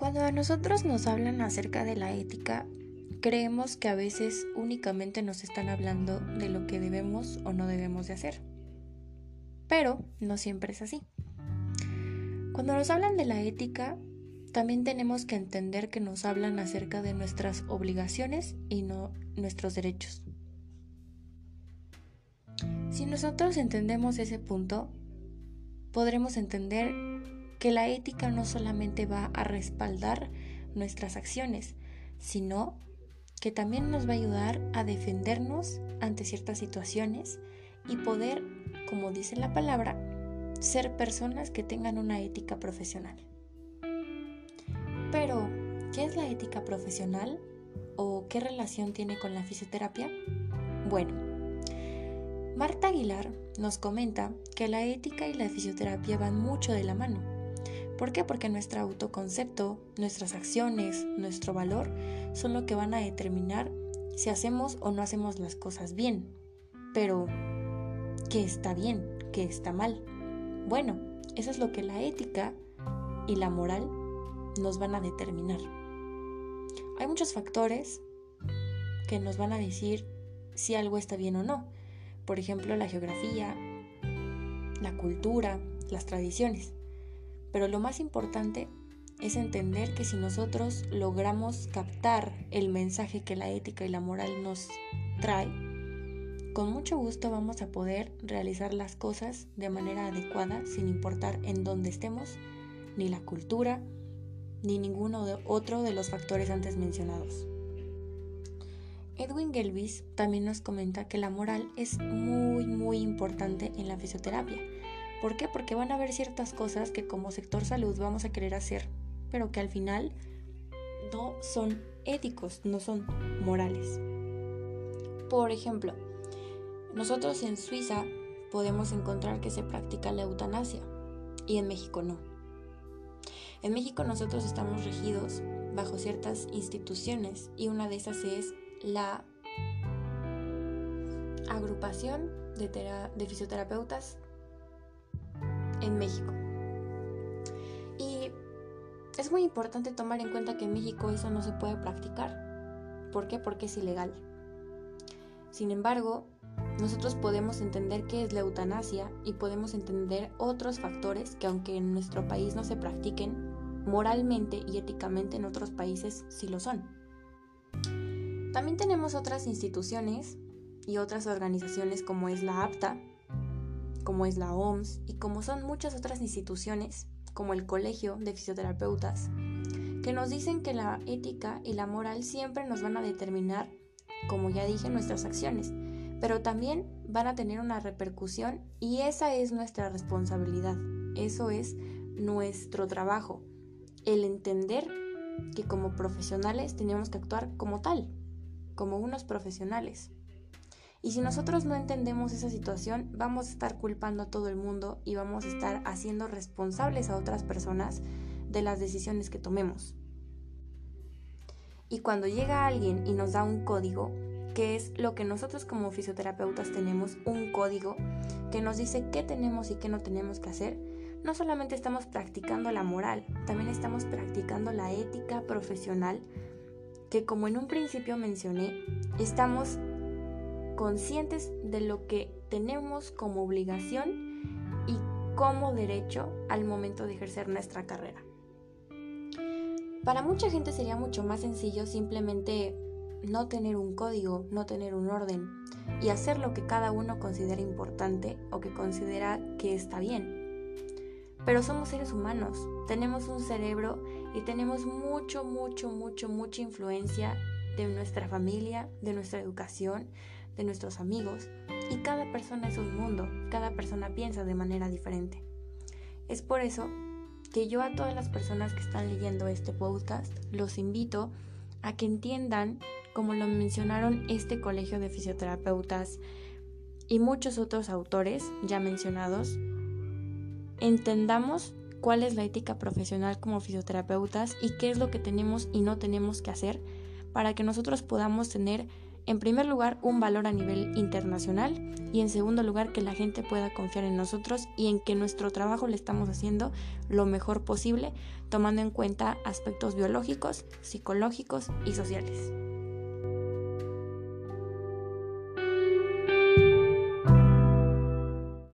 Cuando nosotros nos hablan acerca de la ética, creemos que a veces únicamente nos están hablando de lo que debemos o no debemos de hacer. Pero no siempre es así. Cuando nos hablan de la ética, también tenemos que entender que nos hablan acerca de nuestras obligaciones y no nuestros derechos. Si nosotros entendemos ese punto, podremos entender que la ética no solamente va a respaldar nuestras acciones, sino que también nos va a ayudar a defendernos ante ciertas situaciones y poder, como dice la palabra, ser personas que tengan una ética profesional. Pero, ¿qué es la ética profesional? ¿O qué relación tiene con la fisioterapia? Bueno, Marta Aguilar nos comenta que la ética y la fisioterapia van mucho de la mano. ¿Por qué? Porque nuestro autoconcepto, nuestras acciones, nuestro valor son lo que van a determinar si hacemos o no hacemos las cosas bien. Pero, ¿qué está bien? ¿Qué está mal? Bueno, eso es lo que la ética y la moral nos van a determinar. Hay muchos factores que nos van a decir si algo está bien o no. Por ejemplo, la geografía, la cultura, las tradiciones. Pero lo más importante es entender que si nosotros logramos captar el mensaje que la ética y la moral nos trae, con mucho gusto vamos a poder realizar las cosas de manera adecuada sin importar en dónde estemos, ni la cultura, ni ninguno de otro de los factores antes mencionados. Edwin Gelbis también nos comenta que la moral es muy muy importante en la fisioterapia ¿Por qué? Porque van a haber ciertas cosas que como sector salud vamos a querer hacer, pero que al final no son éticos, no son morales. Por ejemplo, nosotros en Suiza podemos encontrar que se practica la eutanasia y en México no. En México nosotros estamos regidos bajo ciertas instituciones y una de esas es la agrupación de, de fisioterapeutas en México. Y es muy importante tomar en cuenta que en México eso no se puede practicar. ¿Por qué? Porque es ilegal. Sin embargo, nosotros podemos entender qué es la eutanasia y podemos entender otros factores que aunque en nuestro país no se practiquen, moralmente y éticamente en otros países sí lo son. También tenemos otras instituciones y otras organizaciones como es la APTA, como es la OMS y como son muchas otras instituciones, como el Colegio de Fisioterapeutas, que nos dicen que la ética y la moral siempre nos van a determinar, como ya dije, nuestras acciones, pero también van a tener una repercusión y esa es nuestra responsabilidad, eso es nuestro trabajo, el entender que como profesionales tenemos que actuar como tal, como unos profesionales. Y si nosotros no entendemos esa situación, vamos a estar culpando a todo el mundo y vamos a estar haciendo responsables a otras personas de las decisiones que tomemos. Y cuando llega alguien y nos da un código, que es lo que nosotros como fisioterapeutas tenemos, un código que nos dice qué tenemos y qué no tenemos que hacer, no solamente estamos practicando la moral, también estamos practicando la ética profesional que como en un principio mencioné, estamos conscientes de lo que tenemos como obligación y como derecho al momento de ejercer nuestra carrera. Para mucha gente sería mucho más sencillo simplemente no tener un código, no tener un orden y hacer lo que cada uno considera importante o que considera que está bien. Pero somos seres humanos, tenemos un cerebro y tenemos mucho, mucho, mucho, mucha influencia de nuestra familia, de nuestra educación, nuestros amigos y cada persona es un mundo, cada persona piensa de manera diferente. Es por eso que yo a todas las personas que están leyendo este podcast los invito a que entiendan, como lo mencionaron este colegio de fisioterapeutas y muchos otros autores ya mencionados, entendamos cuál es la ética profesional como fisioterapeutas y qué es lo que tenemos y no tenemos que hacer para que nosotros podamos tener en primer lugar, un valor a nivel internacional y en segundo lugar, que la gente pueda confiar en nosotros y en que nuestro trabajo le estamos haciendo lo mejor posible, tomando en cuenta aspectos biológicos, psicológicos y sociales.